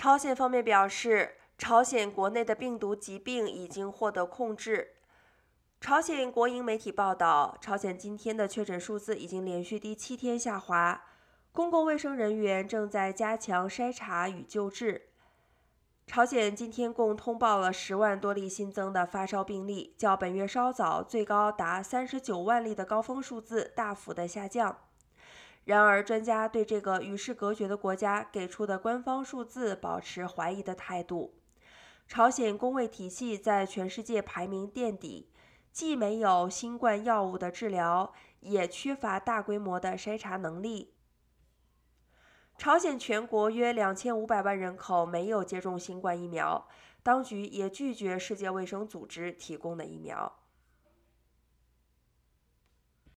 朝鲜方面表示，朝鲜国内的病毒疾病已经获得控制。朝鲜国营媒体报道，朝鲜今天的确诊数字已经连续第七天下滑，公共卫生人员正在加强筛查与救治。朝鲜今天共通报了十万多例新增的发烧病例，较本月稍早最高达三十九万例的高峰数字大幅的下降。然而，专家对这个与世隔绝的国家给出的官方数字保持怀疑的态度。朝鲜公卫体系在全世界排名垫底，既没有新冠药物的治疗，也缺乏大规模的筛查能力。朝鲜全国约两千五百万人口没有接种新冠疫苗，当局也拒绝世界卫生组织提供的疫苗。